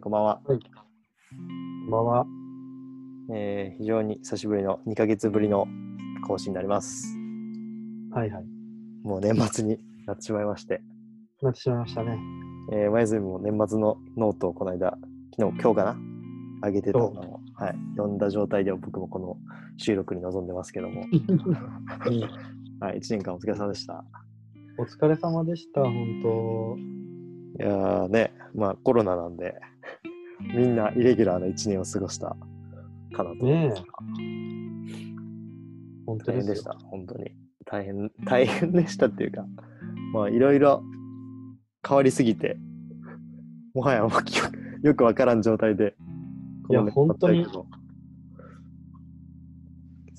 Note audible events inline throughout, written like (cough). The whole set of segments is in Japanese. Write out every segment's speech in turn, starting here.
ーこんばんは、こんばんは。えー非常に久しぶりの2ヶ月ぶりの更新になります。はいはい。もう年末になってしまいまして、なってしまいましたね。えー、ワイズも年末のノートをこの間、昨日、今日かな？上げてたのを、はい、読んだ状態で僕もこの収録に臨んでますけども、(laughs) はい、1年間お疲れ様でした。お疲れ様でした、本いやーね、まあコロナなんで、みんなイレギュラーな1年を過ごしたかなと当。ねえ。本当ですよ大変でした、本当に。大変、大変でしたっていうか、まあいろいろ変わりすぎて、もはやもよくわからん状態で、いや本当に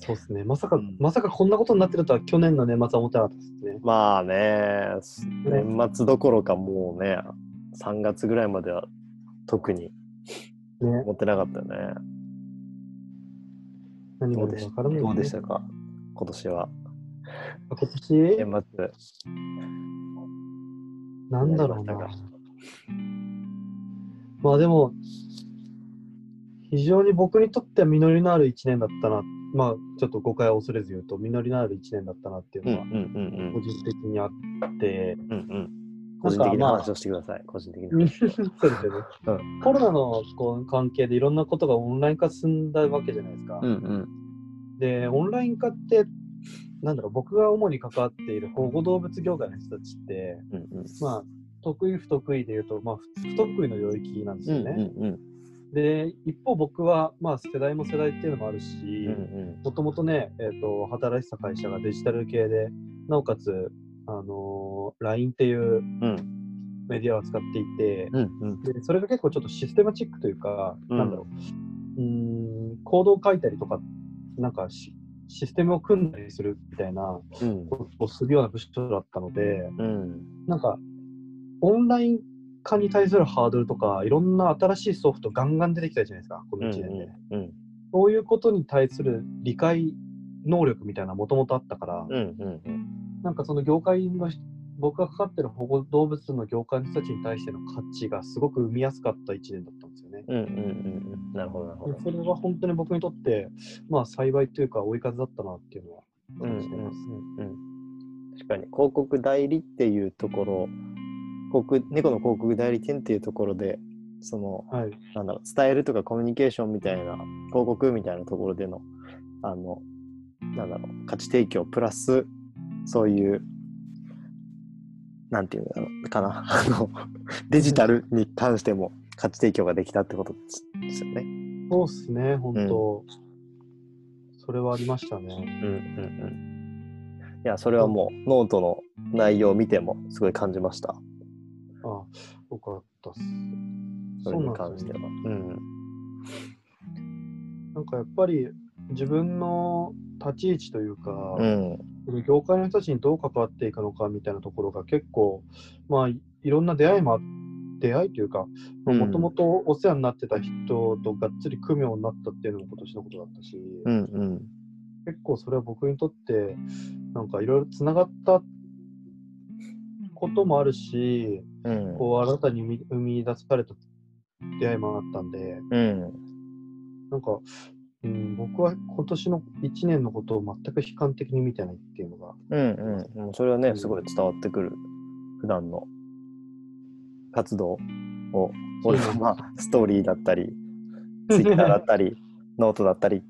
そうですね。まさか、うんまさかこんなことになってるとは去年の年末は思ってなかったですね。まあね、年末どころかもうね、3月ぐらいまでは特にね思ってなかったよね。何がどうでしわからない、どうでしたか、今年は。今年、年末。なんだろうなまあでも、非常に僕にとっては実りのある一年だったな。まあちょっと誤解を恐れず言うと、実りのある一年だったなっていうのは、個人的にあって、うん。うんうん。個人的な話をしてください、個人的な (laughs) そう話。ですよね。コロナのこう関係でいろんなことがオンライン化進んだわけじゃないですか。うんうん。で、オンライン化って、なんだろう、僕が主に関わっている保護動物業界の人たちって、うんうん。まあ、得意不得意で言うと、まあ、不不得意の領域なんですよね。うんうんで、一方僕は、まあ、世代も世代っていうのもあるしうん、もともとね、えっ、と、働いてた会社がデジタル系で、なおかつ、あのー LINE っていううん。メディアを使っていて、うんうん。でそれが結構ちょっとシステマチックというか、うん。なんだろう、うーん、コードを書いたりとか、なんかシシステムを組んだりするみたいなうん。ことをするような部署だったので、うん。なんか、オンライン化に対するハードルとか、いろんな新しいソフトガンガン出てきたじゃないですか、この1年で。うん。そういうことに対する理解能力みたいなもともとあったから、うんうんなんかその業界の人僕がかかってる保護動物の業界の人たちに対しての価値がすごく生みやすかった1年だったんですよね。うんうんうんうん。なるほどなるほど。それは本当に僕にとって、まあ幸いというか追い風だったなっていうのは感じてますね。うん確かに広告代理っていうところ広告猫の広告代理店っていうところでそのはい。なん。だろう伝えるとかコミュニケーションみたいな広告みたいなところでのあのなんだろう価値提供プラスそういうなんていうんだろうかな (laughs) あのデジタルに関しても価値提供ができたってことですよね。そうっすね、本当、それはありましたね。うんうんうん。いやそれはもうノートの内容を見てもすごい感じました。ああ、よかったっす。それにそうなんですよね関しては。うんなんかやっぱり自分の立ち位置というか、うん。業界の人たちにどう関わっていくのかみたいなところが結構、まあ、いいろんな出会いもあ出会いというか、うん。もともとお世話になってた人とがっつり組むようになったっていうのも今年のことだったし、うんうん。結構それは僕にとって、なんかいろいろつながったこともあるし、うん。こう新たに生み生み出された出会いもあったんで、うん。なんか、うん、僕は今年の1年のことを全く悲観的に見てないっていうのが、うんうん。それはねすごい伝わってくる普段の。活動を俺は (laughs) まあストーリーだったりツイッターだったり (laughs) ノートだったり。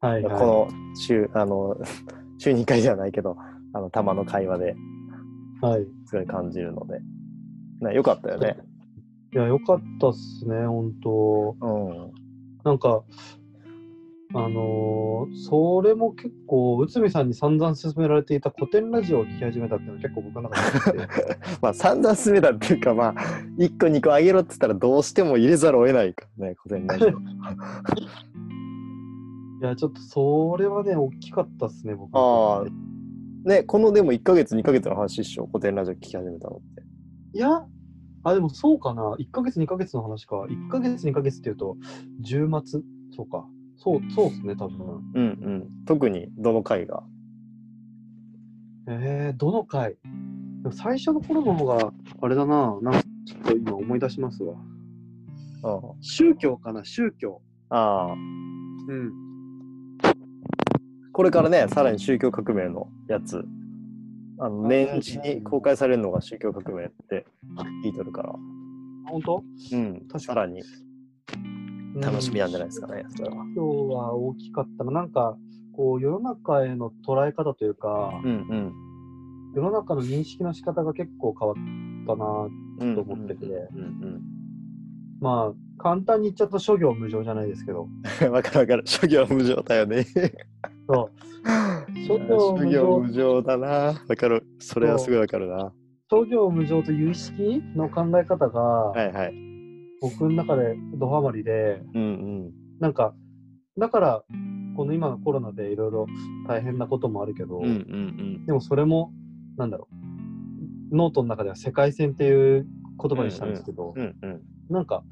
はい、はい、この週あの週2回じゃないけどあのたまの会話ではい。すごい感じるので、ね、よかったよね。いや、よかったっすね、本当。うん。なんか、あのーそれも結構、内海さんに散々勧められていた古典ラジオを聞き始めたっていうのは結構僕の中で (laughs) まあ散々進めたっていうかまあ1個2個あげろって言ったらどうしても入れざるを得ないからね古典ラジオ。(laughs) いや、ちょっとそれはね、大きかったっすね、僕あねこのでも1ヶ月2ヶ月の話っしょ古典ラジオ聞き始めたのって。いや、あ、でもそうかな、1ヶ月、2ヶ月の話か、1ヶ月、2ヶ月っていうと、10月、そうか、そう、そうっすね、多分。うんうん。特にどの回が？えー、どの回？最初の頃の方が、あれだな、なんかちょっと今思い出しますわ。うん宗教かな、宗教。ああ、うん。これからね、さらに宗教革命のやつ、あのあ年始に公開されるのが宗教革命って聞いてるから、本当？うん、確かにさらに楽しみなんじゃないですかね、それは。宗教は大きかったな。なんか、こう、世の中への捉え方というか、うんうん。世の中の認識の仕方が結構変わったな。うんと思っててうんまあ、簡単に言っちゃうと諸行無常じゃないですけど。うん。わかるわかる。諸行無常だよね。そう。諸行無常無常だな。わかる。それはすごいわかるな。諸行無常という意識の考え方が、はいはい。僕の中でドハマりで、うんうん。なんか、だから、この今のコロナでいろいろ大変なこともあるけど、うんうんでもそれも、なんだろう、ノートの中では世界線っていう言葉にしたんですけど、うん。うんうん。なんか、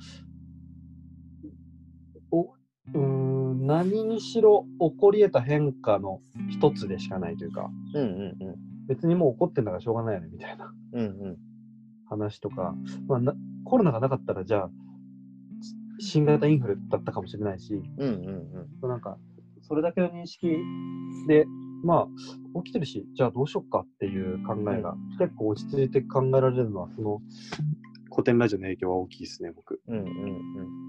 おうーん何にしろ起こり得た変化の一つでしかないというか、うんうんうん。別にもう起こってんだからしょうがないよねみたいなうんうん。話とか、まあ、なコロナがなかったらじゃあ、新型インフルだったかもしれないし、うんうんなんか、それだけの認識で、まあ、起きてるし、じゃあどうしよっかっていう考えが、結構落ち着いて考えられるのは、その古典ラジオの影響は大きいですね、僕。うん。うんうん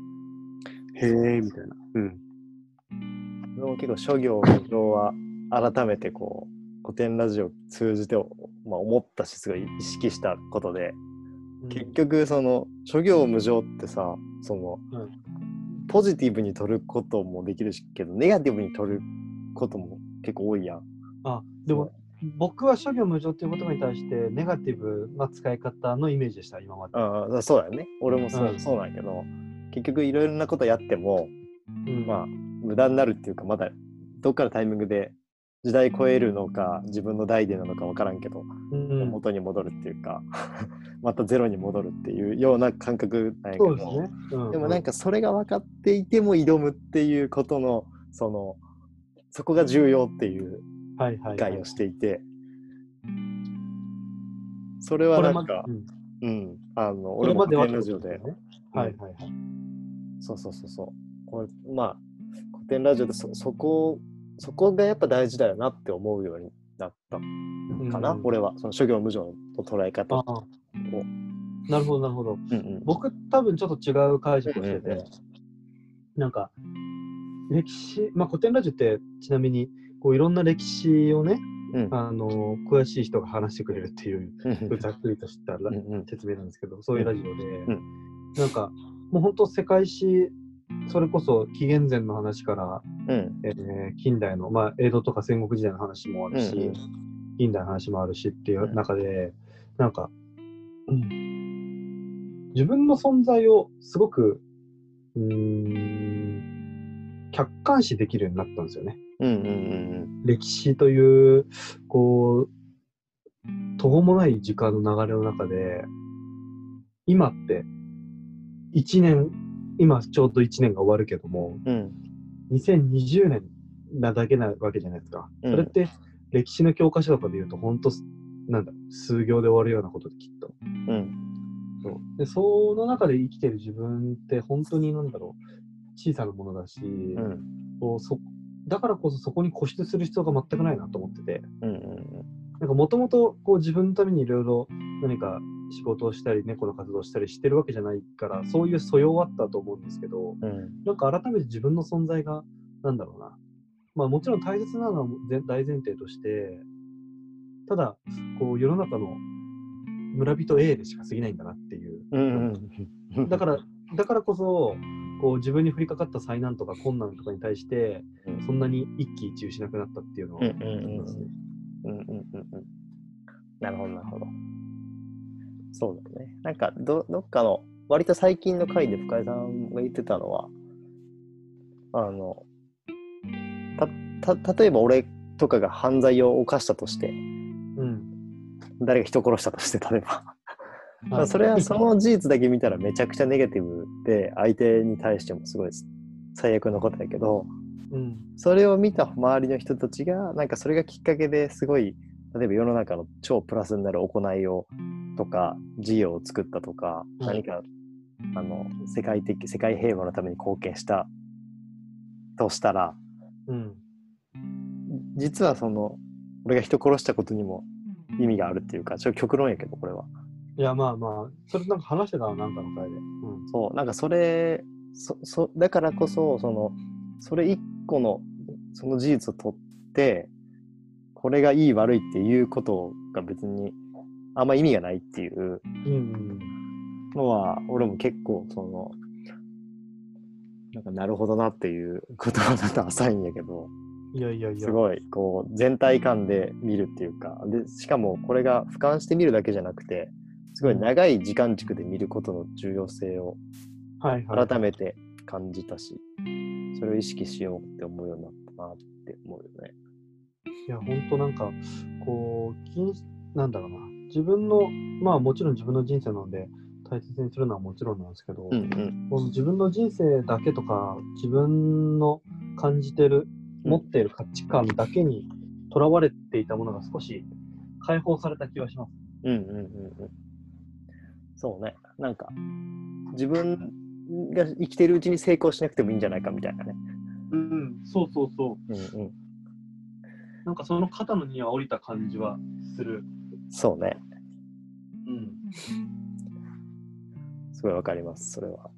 へえ、みたいな。うん。結構諸行無常は改めてこう古典ラジオを通じて、まあ、思ったしすごい意識したことで、結局その諸行無常ってさその、うん。ポジティブに取ることもできるしけどネガティブに取ることも結構多いやん。あ、でも、僕は諸行無常っていう言葉に対して、ネガティブな使い方のイメージでした、今まで。ああそうだよね。俺もそう,、うん。そうなんやけど結局いろいろなことやってもうん。まあ無駄になるっていうかまだどっかのタイミングで時代超えるのか自分の代でなのか分からんけど、うん、元に戻るっていうか (laughs) またゼロに戻るっていうような感覚なんやけど。ですね。うん、でもなんかそれが分かっていても挑むっていうことのそのそこが重要っていうはいはい、はい。理解をしていて。それはなんかうん。うん。あのこ俺も古典ラジオで、ねはいはいはい。そうそうそうそう。これまあ古典ラジオでそそこそこがやっぱ大事だよなって思うようになったかな、うん。俺は。その諸行無常の捉え方。をなるほどなるほど。うんうん。僕多分ちょっと違う解釈をしてて、うんうんなんか歴史、まあ、古典ラジオってちなみにこういろんな歴史をね、うん。あの詳しい人が話してくれるっていううんざっくりとした説明なんですけど、そういうラジオで、ん。なんかもう本当世界史それこそ紀元前の話から、うん。えー近代の、まあ、江戸とか戦国時代の話もあるし、うんうん。近代の話もあるしっていう中で、なんか、うん、自分の存在をすごく、うーん、客観視できるようになったんですよね。うんうんうん歴史という、こう、途方もない時間の流れの中で、今って、1年、今ちょうど1年が終わるけども、うん。2020年なだけなわけじゃないですか。うん。それって歴史の教科書とかで言うと、本当なんだ数行で終わるようなことできっと。うん。で、その中で生きてる自分って本当になんだろう、小さなものだし、うん。こうそだからこそそこに固執する必要が全くないなと思ってて、うんうんなんかもともとこう自分のためにいろいろ何か仕事をしたり、猫の活動をしたりしてるわけじゃないから、そういう素養はあったと思うんですけど、うん。なんか改めて自分の存在が、なんだろうな。まあもちろん大切なのは前大前提として、ただ、こう世の中の村人 A でしか過ぎないんだなっていう。うんうんだから、だからこそ、こう自分に降りかかった災難とか困難とかに対して、うん。そんなに一喜一憂しなくなったっていうのは、うんうんうんうんうんうんうん。なるほどなるほどそうだねなんかどどっかの割と最近の回で深井さんが言ってたのはあのたた例えば俺とかが犯罪を犯したとしてうん。誰が人殺したとして例えばそれはその事実だけ見たらめちゃくちゃネガティブで相手に対してもすごい最悪のことだけどうん。それを見た周りの人たちがなんかそれがきっかけですごい例えば世の中の超プラスになる行いをとか事業を作ったとか、うん何かあの世界的世界平和のために貢献したとしたらうん。実はその俺が人殺したことにも意味があるっていうかちょっと極論やけどこれはいや、まあまあ、それなんか話してたの、なんかの回で。うん。そうなんかそれそそだからこそそのそれ一個のその事実を取ってこれがいい悪いっていうことが別にあんま意味がないっていううん。のは俺も結構そのなんかなるほどなっていう言葉だと浅いんやけどいやいやいや。すごいこう全体感で見るっていうかでしかもこれが俯瞰して見るだけじゃなくてすごい長い時間軸で見ることの重要性を。改めて感じたし、それを意識しようって思うようになったなって思うよね。いや、ほんとなんか、こう、なんだろうな。自分の、まあもちろん自分の人生なので、大切にするのはもちろんなんですけど、うんうん。自分の人生だけとか、自分の感じてる、うん持っている価値観だけにとらわれていたものが少し解放された気がします。うんうんうんうん。そうね。なんか、自分が生きてるうちに成功しなくてもいいんじゃないかみたいなね。うん、そうそうそう。うんうん。なんかその肩の荷は降りた感じはする。そうね。うん。すごいわかります、それは。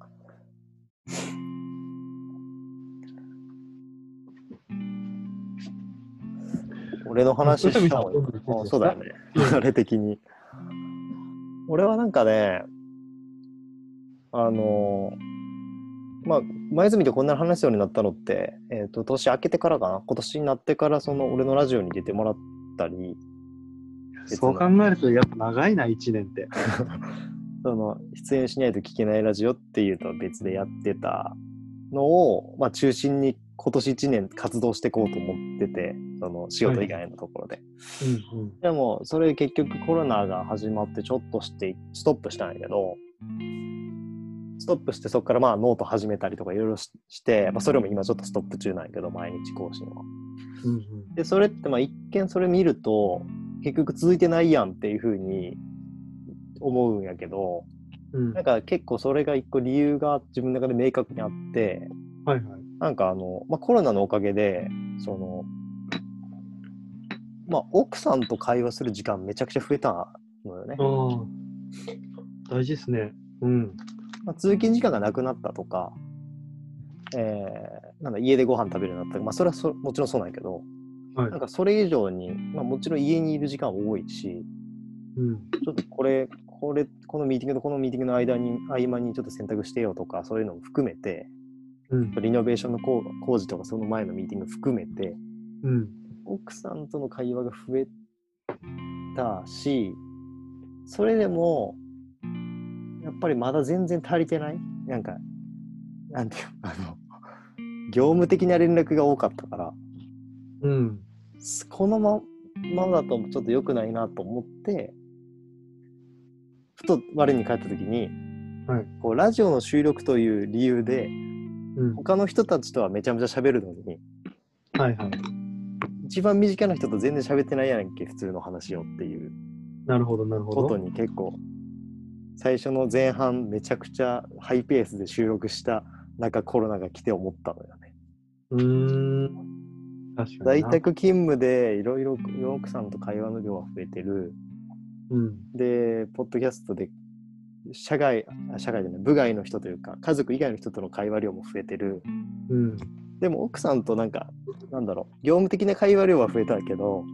俺の話したもんあそうだよね。流れ的に。俺はなんかね、あのまあ、前住とこんな話すようになったのって、えっ、と、年明けてからかな？今年になってから、その、俺のラジオに出てもらったり、そう考えるとやっぱ長いな、1年って。(laughs) その、出演しないと聞けないラジオっていうとは別でやってたのを、まあ、中心に今年1年活動していこうと思ってて、その、仕事以外のところで。うんうん。でも、それ結局コロナが始まってちょっとして、ストップしたんやけど、ストップしてそこからまあノート始めたりとかいろいろしして、まあ、それも今ちょっとストップ中なんやけど、毎日更新は。うんうん、で、それってまあ一見それ見ると、結局続いてないやんっていうふうに思うんやけど、うんなんか結構それが一個理由が自分の中で明確にあって、はいはい。なんかあの、まあ、コロナのおかげで、その、まあ、奥さんと会話する時間めちゃくちゃ増えたのよね。大事ですね。うん。まあ、通勤時間がなくなったとか、えーなんだ家でご飯食べるようになったとか、まあ、それはそもちろんそうなんやけど、はいなんかそれ以上に、まあ、もちろん家にいる時間多いし、うん。ちょっとこれ、これ、このミーティングとこのミーティングの間に、合間にちょっと選択してよとか、そういうのも含めて、うん。リノベーションの工工事とかその前のミーティング含めて、うん。奥さんとの会話が増えたし、それでも、やっぱりまだ全然足りてない？なんか、なんていうの？あの、(laughs) 業務的な連絡が多かったから、うん。このままだとちょっと良くないなと思って、ふと我に返った時に、はいこうラジオの収録という理由で、うん。他の人たちとはめちゃめちゃ喋るのに、はいはい。一番身近な人と全然喋ってないやんけ、普通の話をっていうなるほど、なるほことど。に結構、最初の前半めちゃくちゃハイペースで収録した中コロナが来て思ったのよね。うーん。在宅勤務でいろいろ奥さんと会話の量が増えてる。うん。で、ポッドキャストで社外、あ社外じゃない、部外の人というか、家族以外の人との会話量も増えてる。うん。でも奥さんとなんか、なんだろう、業務的な会話量は増えたけど、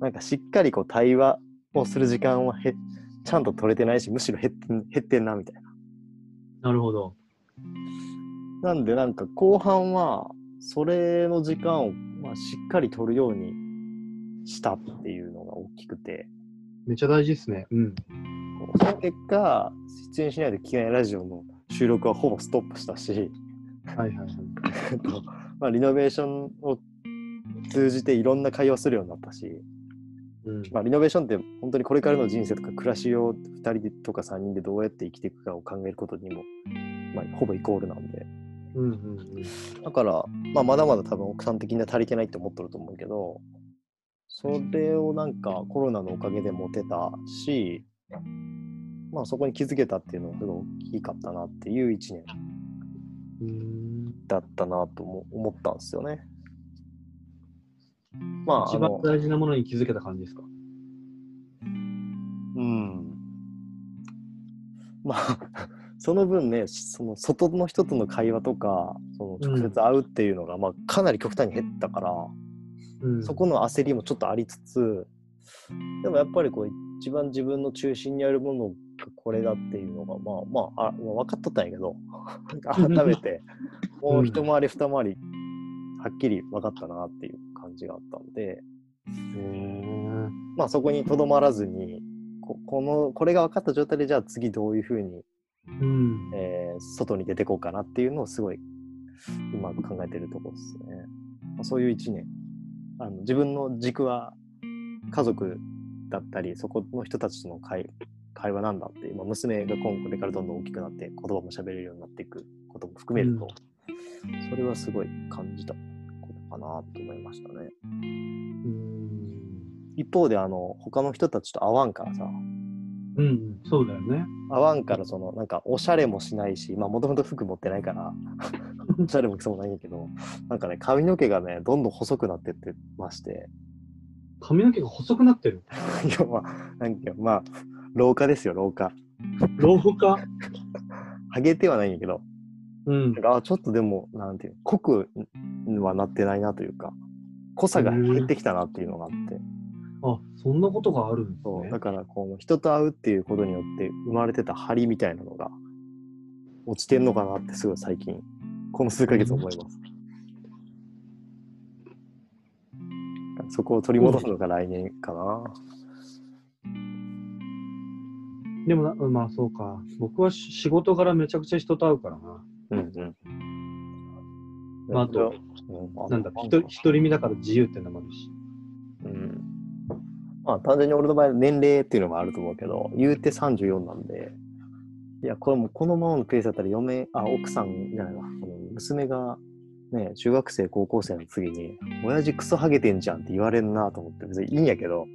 なんかしっかりこう対話をする時間はへちゃんと取れてないし、むしろ減ってん減ってんなみたいな。なるほど。なんでなんか後半は、それの時間を、まあ、しっかり取るようにしたっていうのが大きくて、めっちゃ大事ですね。うん。その結果、出演しないと聞けないラジオの収録はほぼストップしたし、はいはいはい。えっとまあ、リノベーションを通じていろんな会話するようになったし、うん。まあ、リノベーションって本当にこれからの人生とか暮らしを2人でとか3人でどうやって生きていくかを考えることにも、まあ、ほぼイコールなんで。うんうんうん。だから、まあ、まだまだ多分奥さん的には足りてないって思ってると思うけど、それをなんかコロナのおかげで持てたし、まあ、そこに気づけたっていうのはすごい大きかったなっていう一年うんだったなとも思ったんですよね。まあ、一番大事なものに気づけた感じですか？うん。まあ、(laughs) その分ね、その外の人との会話とか、その直接会うっていうのが、まあ、かなり極端に減ったから、うん。そこの焦りもちょっとありつつ、でもやっぱりこう、一番自分の中心にあるものがこれだっていうのが、まあまあ、あまあ分かっとったんやけど、改めて、(laughs) もう一回り二回り、はっきり分かったなっていう感じがあったので、まあそこにとどまらずにここのこれが分かった状態でじゃあ次どういうふうに、うん。えー外に出てこうかなっていうのをすごい今考えてるところですね。まあ、そういう一年。あの自分の軸は家族だったりそこの人たちとの会会話なんだっていう、まあ、娘が今これからどんどん大きくなって言葉も喋れるようになっていくことも含めると、それはすごい感じたかなと思いましたね。うん。一方であの他の人たちと会わんからさうん、そうだよね。合わんからそのなんかおしゃれもしないしまあもともと服持ってないから (laughs) おしゃれもそうもないんやけどなんかね髪の毛がねどんどん細くなってってまして髪の毛が細くなってる？(laughs) 要はなんかまあ老化ですよ老化老化？ハゲてはないんやけどうんあちょっとでもなんていう濃くはなってないなというか濃さが減ってきたなっていうのがあってあ、そんなことがあるんですねそうだ。からこの人と会うっていうことによって生まれてた張りみたいなのが落ちてんのかなってすごい最近この数ヶ月思います。そこを取り戻すのが来年かな。でもな、まあそうか。僕はし仕事柄めちゃくちゃ人と会うからな。うんうん。まああと、うんなんだ、独り身だから自由ってのもあるし。うん。まあ単純に俺の場合年齢っていうのもあると思うけど、言うて34なんで、いや、これもこのままのペースだったら嫁、あ、奥さんじゃないわ、娘がね、中学生、高校生の次に、親父クソハゲてんじゃんって言われんなと思って、別にいいんやけど、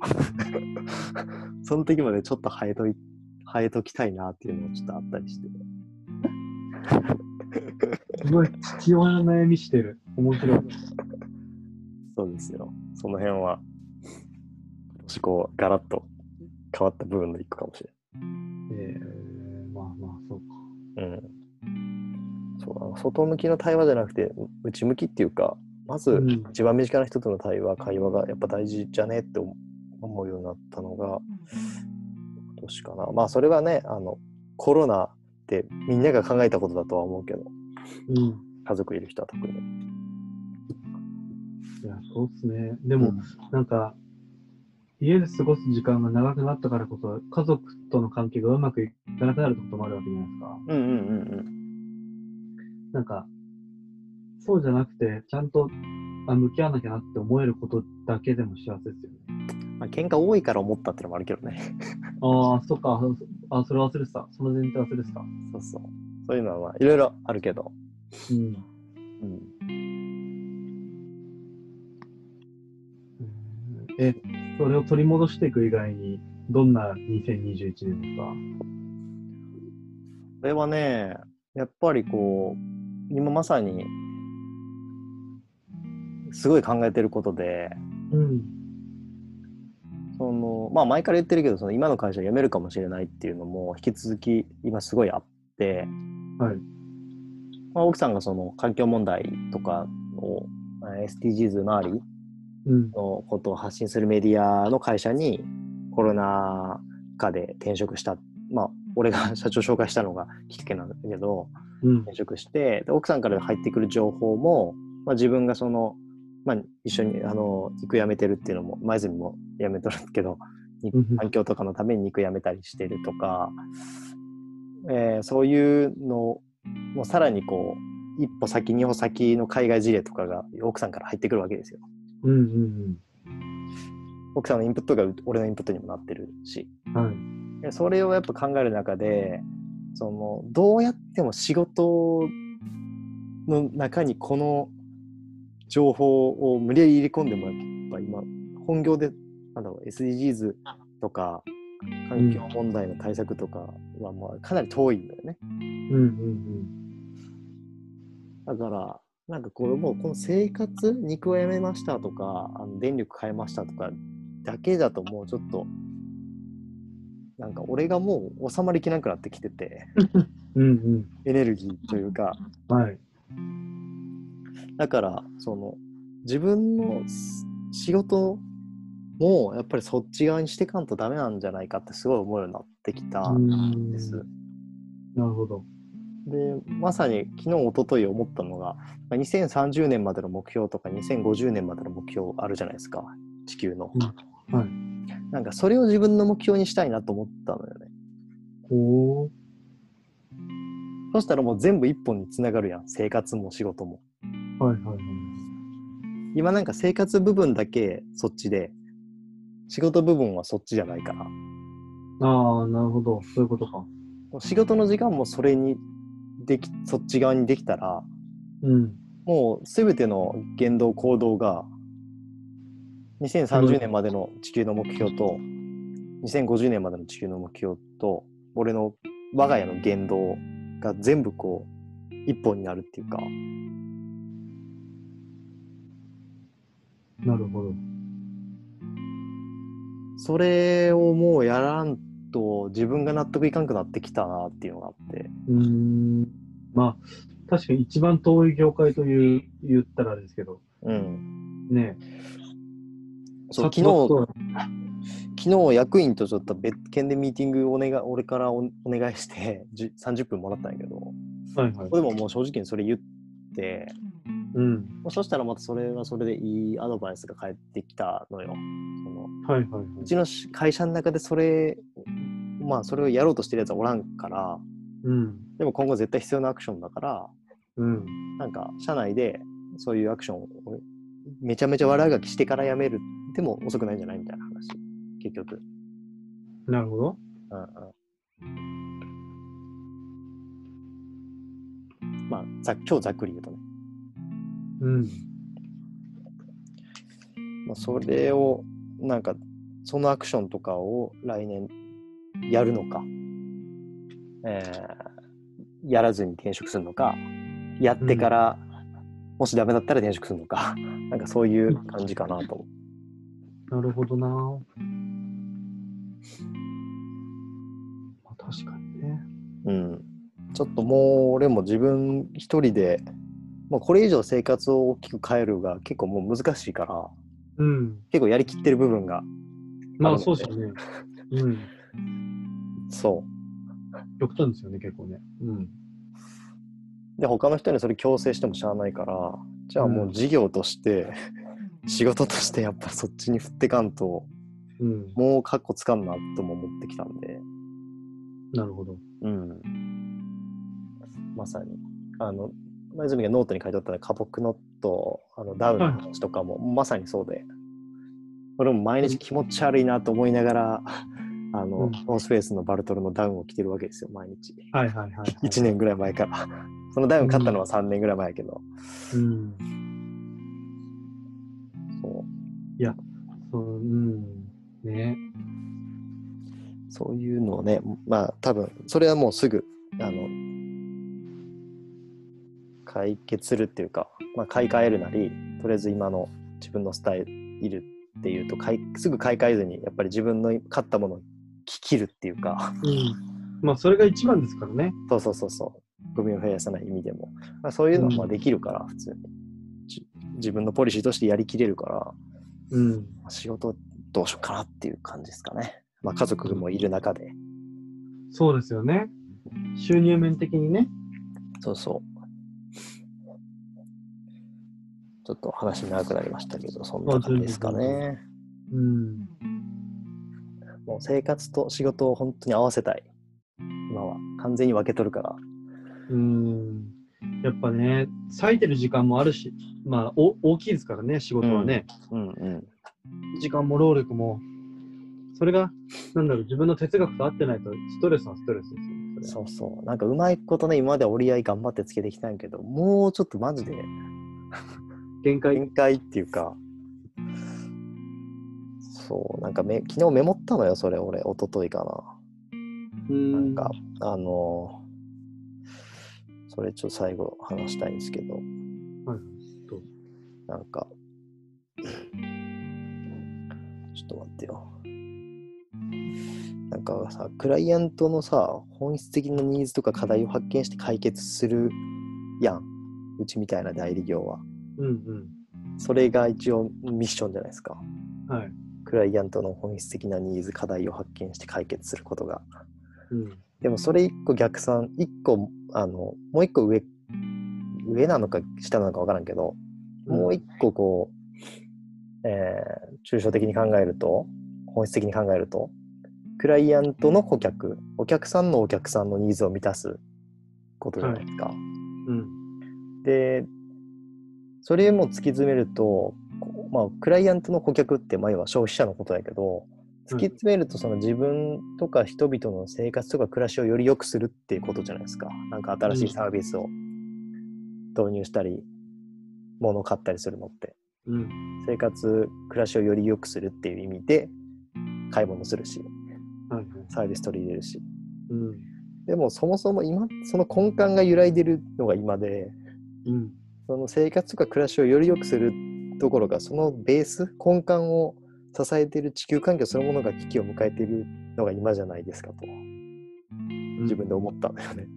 (laughs) その時までちょっと生えとい、生えときたいなっていうのもちょっとあったりして。すごい父親の悩みしてる。面白い。そうですよ。その辺は、今年こう、ガラッと変わった部分の一個かもしれえー、まあまあ、そうか。ない。うん。そうあの外向きの対話じゃなくて、う内向きっていうか、まずうん一番身近な人との対話、会話がやっぱ大事じゃねって思思うようになったのが、今年かな。まあ、それはね、あの、コロナってみんなが考えたことだとは思うけど、うん。家族いる人は特に。いや、そうっすね。でも、なんか、家で過ごす時間が長くなったからこそ、家族との関係がうまくいかなくなることもあるわけじゃないですか。うんうんうんなんか、そうじゃなくて、ちゃんとあ向き合わなきゃなって思えることだけでも幸せですよね。うん。まあ、喧嘩多いから思ったってのもあるけどね。ああ、そっか。あ、それ忘れてた。その前提忘れてた。そうそう。そういうのはまあ、いろいろあるけど。うん。うん。え、それを取り戻していく以外に、どんな2021年ですか？これはね、やっぱりこう、今まさに、すごい考えてることで、うん。その、まあ前から言ってるけど、その今の会社辞めるかもしれないっていうのも引き続き今すごいあって、はい。まあ、奥さんがその環境問題とかを、えー SDGs 周りうん。のことを発信するメディアの会社にコロナ禍で転職した。まあ、俺が社長紹介したのがきっかけなんだけど、うん。転職してで奥さんから入ってくる情報も、まあ、自分がその、まあ、一緒にあの肉やめてるっていうのも前泉もやめとるけど肉うん環境とかのために肉やめたりしてるとか、えーそういうのもさらにこう一歩先二歩先の海外事例とかが奥さんから入ってくるわけですよ。うんうん奥さんのインプットが俺のインプットにもなってるしうん。はい。でそれをやっぱ考える中でそのどうやっても仕事の中にこの情報を無理やり入れ込んでもやっぱ今本業でなんだろう SDGs とか環境問題の対策とかはまあかなり遠いんだよね。うんうんだから、なんかこれもうこの生活、肉をやめましたとか、あの電力変えましたとかだけだともうちょっと、なんか俺がもう収まりきなくなってきてて、(laughs) うん。うんエネルギーというか、うん。はい。だから、その、自分のす仕事もやっぱりそっち側にしていかんとダメなんじゃないかってすごい思うようになってきたんです。なるほど。で、まさに昨日、一昨日思ったのが、まあ2030年までの目標とか2050年までの目標あるじゃないですか、地球の。うんはい。なんかそれを自分の目標にしたいなと思ったのよね。おー。そしたらもう全部一本につながるやん、生活も仕事も。はいはいはい。今なんか生活部分だけそっちで、仕事部分はそっちじゃないから。ああ、なるほど。そういうことか。仕事の時間もそれにでき、そっち側にできたら、うん。もう全ての言動行動が2030年までの地球の目標と2050年までの地球の目標と俺の我が家の言動が全部こう一本になるっていうかなるほど。それをもうやらんと自分が納得いかんくなってきたなっていうのがあって。うーん。まあ、確かに一番遠い業界という言ったらですけど、うん。ね。そう昨日昨日役員とちょっと別件でミーティングお願い俺からおお願いしてじゅ30分もらったんやけど。はいはい。でももう正直にそれ言ってうん。まあそしたらまたそれはそれでいいアドバイスが返ってきたのよ。そのはいはいはいうちのし会社の中でそれ、まあそれをやろうとしてるやつはおらんから、うん。でも今後絶対必要なアクションだから、うん。なんか社内でそういうアクションをめちゃめちゃ悪あがきしてからやめるでも遅くないんじゃないみたいな話。結局。なるほど。うんうん。まあざ超ざっくり言うとね。うん。まあ、それをなんかそのアクションとかを来年やるのか、えーやらずに転職するのか。やってから、もしダメだったら転職するのか。(laughs) なんかそういう感じかなと。思なるほどな。まあ確かにね。う、うん、ちょっともう俺も自分一人でもうこれ以上生活を大きく変えるが結構もう難しいからうん。結構やりきってる部分がまあそうですよね。うん。そう極端ですよね、結構ね。うん。で他の人にそれ強制してもしゃあないからじゃあもう事業として、仕事としてやっぱそっちに振ってかんとうん。もうカッコつかんなとも思ってきたんでなるほど。うんまさにあの前泉がノートに書いてあった KAPOK KNOT あのダウンの話とかも、まさにそうで俺も毎日気持ち悪いなと思いながら (laughs) あの、うん THE NORTH FACE のバルトロのダウンを着てるわけですよ毎日はいはいはい、はい。1年ぐらい前から (laughs) そのダウン買ったのは3年ぐらい前やけど、うん。そうそう、うん。ね。そういうのをね、まあ多分、それはもうすぐ、あの、解決するっていうか、まあ買い替えるなり、とりあえず今の自分のスタイルっていうと、買いすぐ買い替えずに、やっぱり自分の買ったものを切るっていうか、うん。まあそれが一番ですからね。そうそうそうそう、ゴミを増やさない意味でも、まあ、そういうのはまあできるから、普通に。じ自分のポリシーとしてやりきれるから、うん。まあ仕事どうしようかなっていう感じですかね。まあ家族もいる中で。そうですよね。収入面的にね。そうそう。ちょっと話長くなりましたけど、そんな感じですかね。うん。もう生活と仕事を本当に合わせたい。今は完全に分け取るから。うん。やっぱね、割いてる時間もあるし、まあお大きいですからね、仕事はね。うんうん。時間も労力も。それが、なんだろう、自分の哲学と合ってないと、ストレスはストレスですよね。それそうそう。なんかうまいことね、今まで折り合い頑張ってつけてきたんやけど、もうちょっとマジで限界。限界っていうか、そう、なんかめ昨日メモったのよ、それ俺、一昨日かな。ななんか、あのーそれちょっと最後話したいんですけど、はいどなんか、ちょっと待ってよ。なんかさ、クライアントのさ、本質的なニーズとか課題を発見して解決するやん。うちみたいな代理業は。うんそれが一応ミッションじゃないですか。うん。はい。クライアントの本質的なニーズ、課題を発見して解決することが。うん。でもそれ一個逆算、一個、あの、もう一個上、上なのか下なのか分からんけど、もう一個こう、えー抽象的に考えると、本質的に考えると、クライアントの顧客、お客さんのお客さんのニーズを満たすことじゃないですか。うん。で、それも突き詰めると、まあ、クライアントの顧客って、まあ、要は消費者のことやけど、突き詰めると、その自分とか人々の生活とか暮らしをより良くするっていうことじゃないですか。なんか新しいサービスを導入したり、物を買ったりするのって。うん。生活、暮らしをより良くするっていう意味で、買い物するし、はいはい。サービス取り入れるし。うん。でも、そもそも今、その根幹が揺らいでるのが今で、うん。その生活とか暮らしをより良くするところが、そのベース、根幹を支えている地球環境そのものが危機を迎えているのが今じゃないですかと、自分で思ったんだよね。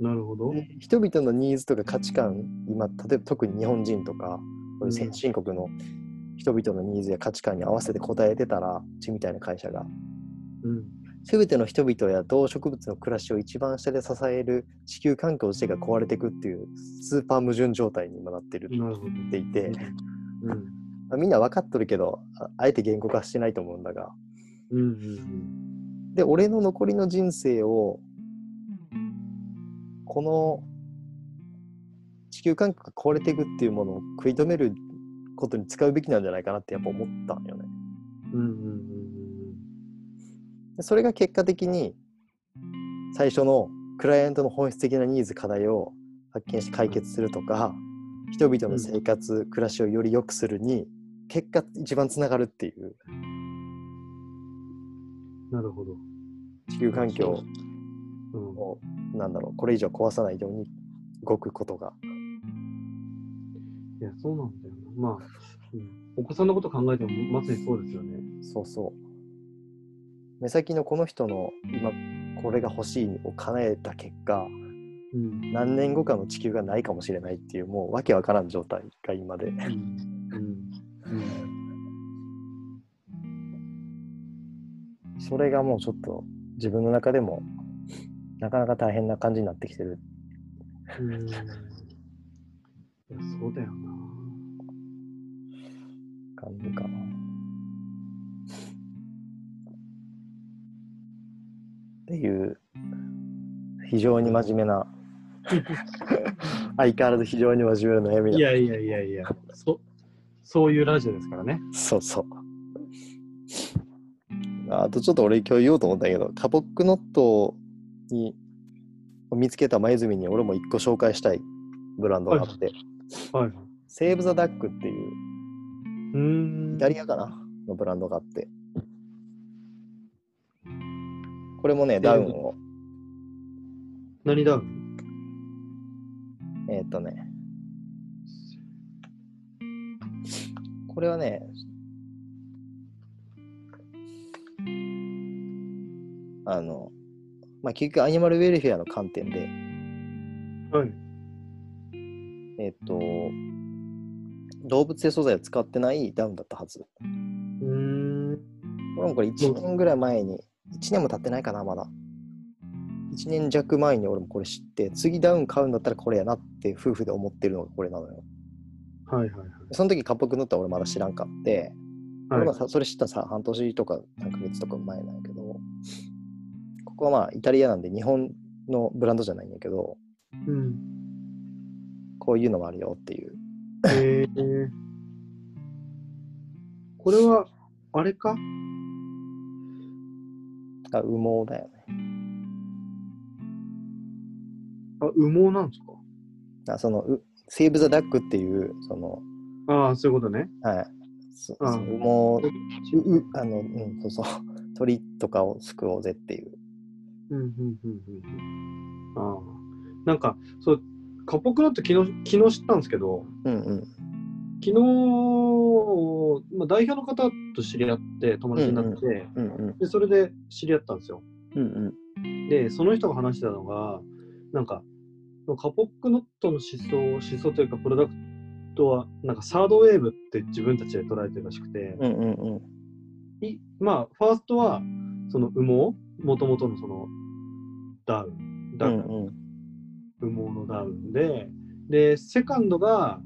なるほど。で人々のニーズとか価値観、今、例えば特に日本人とか、こういう先進国の人々のニーズや価値観に合わせて答えてたら、うちみたいな会社が、うん。すべての人々や動植物の暮らしを一番下で支える地球環境自体が壊れていくっていうスーパー矛盾状態に今なってる。っていて、うん。ま (laughs) あみんな分かっとるけどああえて言語化してないと思うんだがうんうんで俺の残りの人生をこの地球環境が壊れていくっていうものを食い止めることに使うべきなんじゃないかなってやっぱ思ったんよね。うん。うんそれが結果的に最初のクライアントの本質的なニーズ課題を発見して解決するとか人々の生活、暮らしをより良くするに結果一番つながるっていううん。なるほど。地球環境うん。をなんだろうこれ以上壊さないように動くことがいや、そうなんだよな。まあ、うん、お子さんのこと考えてもまさにそうですよね。そうそう目先のこの人の今これが欲しいを叶えた結果うん。何年後かの地球がないかもしれないっていうもうわけわからん状態が今で。それがもうちょっと自分の中でもなかなか大変な感じになってきてるそうだよな。感じかな。っていう非常に真面目な (laughs) 相変わらず非常に真面目な悩みだいやいやいやいや、そそういうラジオですからね。そうそう。あとちょっと俺今日言おうと思ったけど、カポックノットに見つけた前泉に俺も一個紹介したいブランドがあって、はい。セーブ・ザ・ダックっていう。イタリアかな？のブランドがあって、これもね、ダウンを、何ダウン？えーっとね、これはね、あの、まあ、結局アニマルウェルフェアの観点で、はい。えーっと、動物性素材を使ってないダウンだったはず。うーん。俺もこれ1年ぐらい前に、1年も経ってないかな、まだ。1年弱前に俺もこれ知って、次ダウン買うんだったらこれやなって夫婦で思ってるのがこれなのよ。はいはいはい。その時カップクノットは俺まだ知らんかって、はい俺それ知ったさ、半年とか何ヶ月とか前なんやけど、ここはまあイタリアなんで日本のブランドじゃないんやけど、うん。こういうのもあるよっていう。へえこれは、あれか？あ羽毛だよね。あ、羽毛なんですか？あそのうセーブ・ザ・ダックっていう、その、ああ、そういうことね。はい、そうんそうもうあの、うん、そうそう (laughs) 鳥とかを救おうぜっていう。うんうんうんうんうん。ああ。なんか、そう、カポクロって昨日、昨日知ったんですけど、うんうん昨日、まあ、代表の方と知り合って、友達になって、うんうんで、それで知り合ったんですよ。うんで、その人が話してたのが、なんか、カポックノットの思想、思想というか、プロダクトは、なんかサードウェーブって自分たちで捉えてるらしくて、うんうんうん。いまあ、ファーストは、その羽毛、もともとのそのダウン、ダウン、うんうん。羽毛のダウンで、で、セカンドが、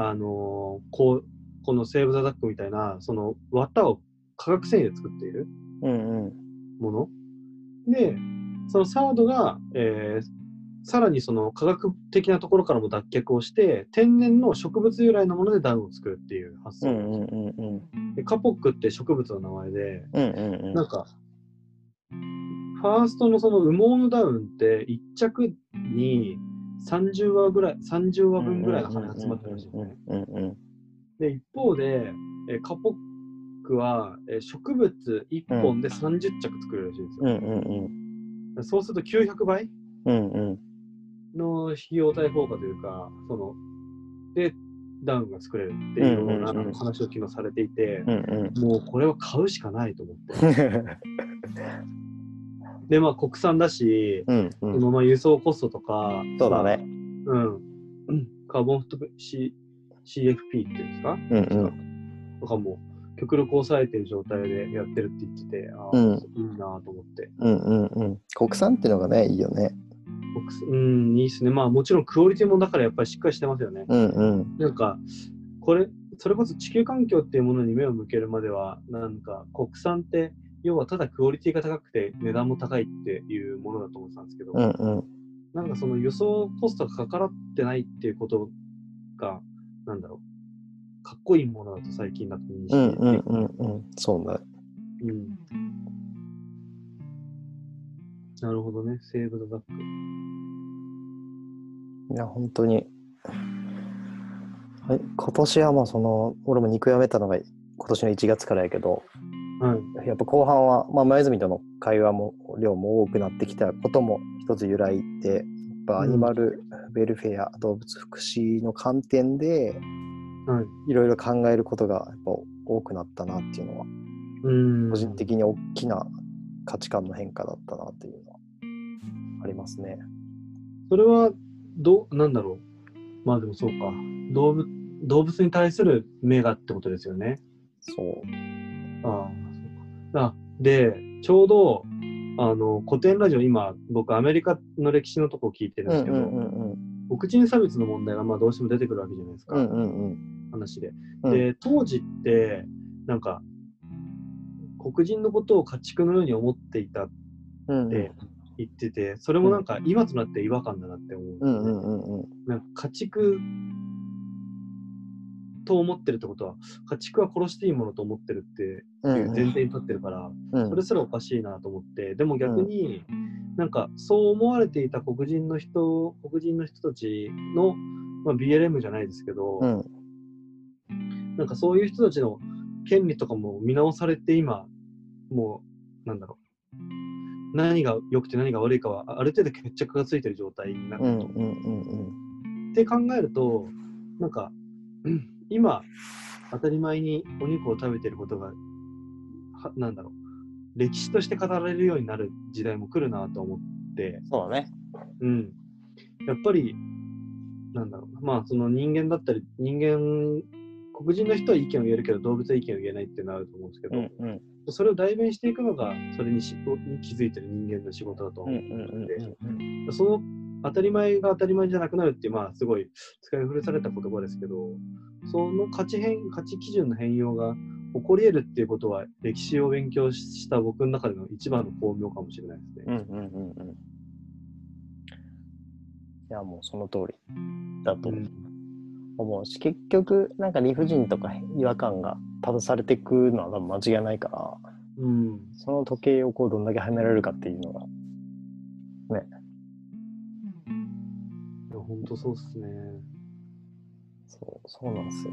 あのこう、このセーブ・ザ・ダックみたいな、その綿を化学繊維で作っているうんうんもの。で、そのサードが、えーさらにその科学的なところからも脱却をして、天然の植物由来のものでダウンを作るっていう発想。うんうんうんうんでカポックって植物の名前で、うんうんうんなんか、ファーストのその羽毛のダウンって1着に30話ぐらい、30話分ぐらいの羽が集まってるらしいんですね。で、一方で、えーカポックは、えー植物1本で30着作れるらしいんですうんうよ。んうん。そうすると900倍？うんうん。の費用対効果というか、その、で、ダウンが作れるっていうような話を昨日されていて、うんうん。もうこれは買うしかないと思って。(laughs) で、まあ国産だし、うんうんそのまま輸送コストとか、そうだね。うん。うんカーボンフットプ C CFP っていうんですか、うんうんとかも極力抑えてる状態でやってるって言ってて、ああ、うんいいなと思って。うんうんうん国産っていうのがねいいよね。うん、いいっすね。まあもちろんクオリティもだからやっぱりしっかりしてますよね。うんうんなんか、これ、それこそ地球環境っていうものに目を向けるまでは、なんか国産って、要はただクオリティが高くて値段も高いっていうものだと思ってたんですけど、うんうんなんかその輸送コストがかからってないっていうことが、なんだろう、かっこいいものだと最近だと認識うんうんできてうんうんそうだ。うんなるほどね、セーブ・ザ・ダック。いや本当に。はい今年はもうその俺も肉やめたのが今年の1月からやけどはい。やっぱ後半は、まあ、前泉との会話も量も多くなってきたことも一つ由来でやっぱアニマルウェルフェア、動物福祉の観点ではい。いろいろ考えることがやっぱ多くなったなっていうのはうん。個人的に大きな価値観の変化だったなっていうのはありますね。それは、どう、なんだろう。まあでもそうか。動物、動物に対する目がってことですよね。そう。ああ。あ、で、ちょうど、あの、古典ラジオ、今、僕、アメリカの歴史のとこを聞いてるんですけど、うんうん黒人差別の問題が、まあ、どうしても出てくるわけじゃないですか、うんうんうん。話で。うん。で、当時って、なんか、黒人のことを家畜のように思っていたっうんうん。て言ってて、それもなんか、今となって違和感だなって思うね。うんうんうんうん。なんか家畜と思ってるってことは、家畜は殺していいものと思ってるっていう前提に立ってるから、うん。それすらおかしいなと思って、でも逆に、なんかそう思われていた黒人の人、黒人の人たちの、まあ、BLM じゃないですけど、うん。なんかそういう人たちの権利とかも見直されて今、もう、なんだろう。何が良くて何が悪いかはある程度決着がついてる状態になると。うんうんうん。って考えると、なんか、うん今、当たり前にお肉を食べてることが、はなんだろう、歴史として語られるようになる時代も来るなと思って、そうだね。うん。やっぱり、なんだろう。な、まあ、その人間だったり、人間、黒人の人は意見を言えるけど、動物は意見を言えないっていうのはあると思うんですけど、うんうん。それを代弁していくのが、それにしに気づいてる人間の仕事だとうんう思ってるんので、うん。その当たり前が当たり前じゃなくなるっていう、まあ、すごい使い古された言葉ですけど、その価値変、価値基準の変容が起こり得るっていうことは、歴史を勉強した僕の中での一番の巧妙かもしれないですね。うんうんうんうん。いや、もうその通りだとうん思うし、結局、なんか理不尽とか違和感が正されていくのは多分間違いないから、うん。その時計をこうどんだけはめられるかっていうのが、当そうっすね。そう、そうなんですよ。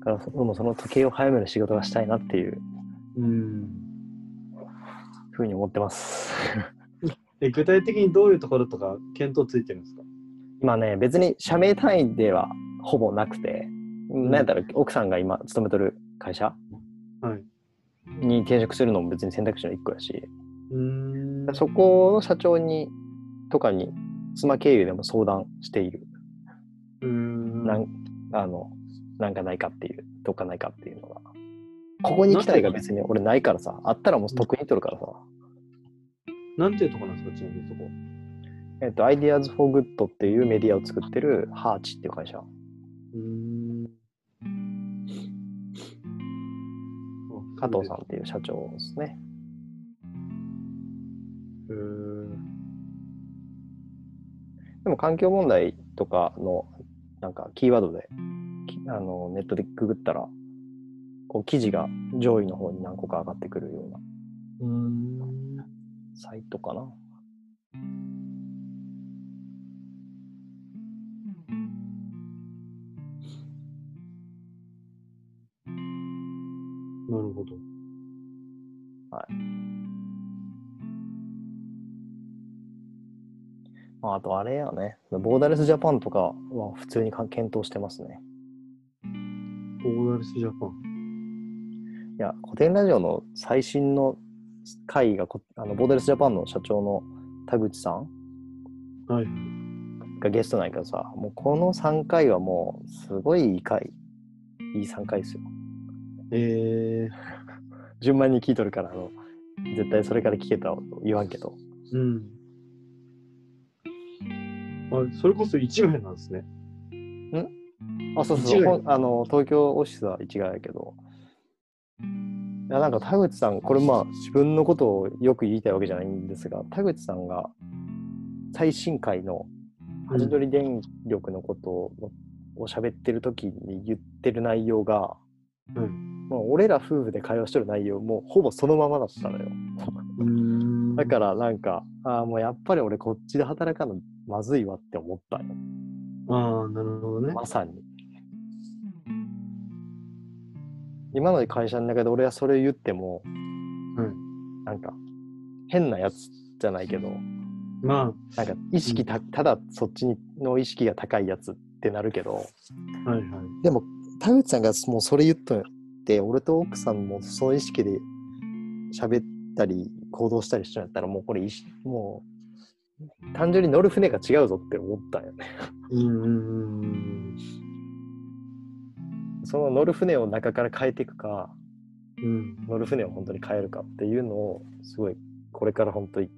だから、僕もその時計を早める仕事がしたいなっていううん。ふうに思ってます。(laughs) え、具体的にどういうところとか検討ついてるんですか？今ね、別に社名単位ではほぼなくて、なんやったら奥さんが今勤めとる会社はい。に転職するのも別に選択肢の一個やし、うーん。そこの社長にとかに妻経由でも相談している。うーん。なんあのなんかないかっていう、どっかないかっていうのが。ここに行きたいが別に俺ないからさ、あったらもう得に取るからさ。なんていうとこなんですか、ちなみにそこ。えっと、Ideas for Good っていうメディアを作ってるハーチっていう会社。うーん。加藤さんっていう社長ですね。ん。でも環境問題とかのなんかキーワードできあのネットでググったらこう記事が上位の方に何個か上がってくるような。サイトかな。なまあ、あとあれやね、ボーダレスジャパンとかは普通にか検討してますね。ボーダレスジャパン。いや、古典ラジオの最新の回がこあのボーダレスジャパンの社長の田口さんはい。がゲストなんやけどさ、もうこの3回はもうすごいいい回、いい3回ですよ。え (laughs) 順番に聞いとるから、あの絶対それから聞けたと言わんけど。ー、うん。あ、それこそ一概なんですね。あ、そうそうあの、東京オフィスは一概やけど。いや、なんか田口さん、これまあ自分のことをよく言いたいわけじゃないんですが、田口さんが最新回のハジドリ電力のことをを喋ってる時に言ってる内容が、うん。もう俺ら夫婦で会話してる内容もうほぼそのままだったのよ。だからなんか、ああ、もうやっぱり俺こっちで働かんのまずいわって思ったよ。ああ、なるほどね。まさに。今の会社の中で俺はそれ言っても、うん。なんか変なやつじゃないけど、まなんか意識た、ただそっちにの意識が高いやつってなるけど、あ、はいはい。でも田口さんがもうそれ言っとって、俺と奥さんもその意識で喋ったり行動したりしちゃったらもうこれ意識もう単純に乗る船が違うぞって思ったんよね。うーん。その乗る船を中から変えていくか、うん。乗る船を本当に変えるかっていうのをすごいこれから本当に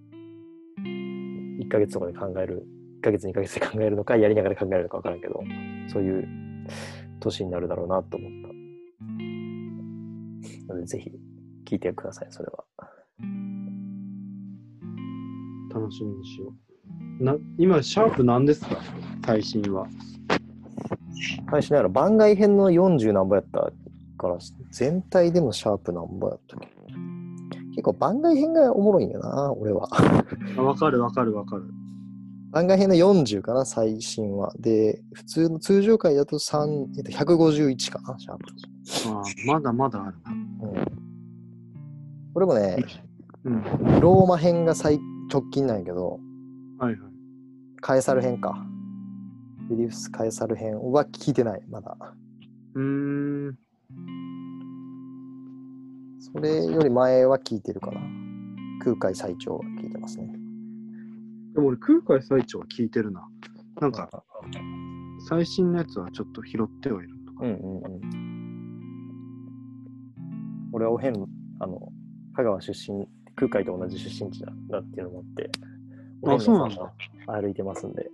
1ヶ月とかで考える1ヶ月2ヶ月で考えるのかやりながら考えるのか分からんけどそういう年になるだろうなと思ったのでぜひ聞いてくださいそれは楽しみにしよう。な今、シャープ何ですか？最新は。最初ながら番外編の40何ぼやったから全体でのシャープ何ぼやったっけ？結構番外編がおもろいんよな俺はあわかるわかるわかる。番外編の40かな、最新は。で、普通の通常回だと3、えっと、151かな、シャープ。ああ、まだまだあるな。うん。これもね、うん。ローマ編が最直近なんやけど、はいはい。カエサル編か。リリウス・カエサル編は聞いてない、まだ。うーん。それより前は聞いてるかな。空海最長は聞いてますね。でも俺、空海最長は聞いてるな。なんか、最新のやつはちょっと拾ってはいるのかうんうんうん。俺はお遍路、あの、香川出身、空海と同じ出身地だだっていうのもあって、お遍路そうなんださん歩いてますんで、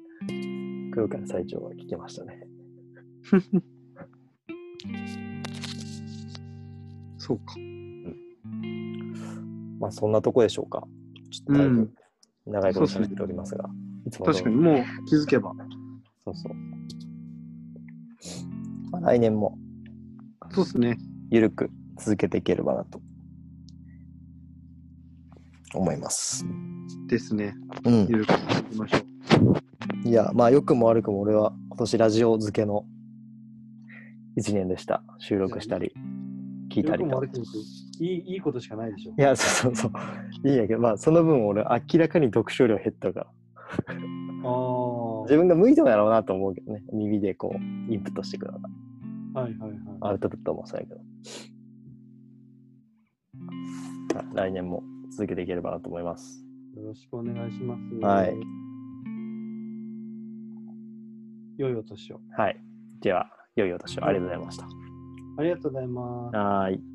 空海最長は聞けましたね。(laughs) そうか。まあそんなとこでしょうか。ちょっとだいぶ長いことそうですね喋っておりますが、いつもの確かに、もう気づけば。そうそう。まあ、来年もそうですね。ゆるく続けていければなと思います。ですね。うん。ゆるくいきましょう。いや、まあ、良くも悪くも俺は今年ラジオ漬けの1年でした。収録したり、聞いたりと。いいいいことしかないでしょい。や、そうそうそう。いいんやけど、まあ、その分俺、明らかに読書量減ったから、あ自分が向いてもやろうなと思うけどね、耳でこう、インプットしていくのが、あ。はいはいはい。アウトプットもそうやけど。はい来年も続けていければなと思います。よろしくお願いします。はい。良いお年を。はい。では、良いお年をありがとうございました。ありがとうございます。はーい。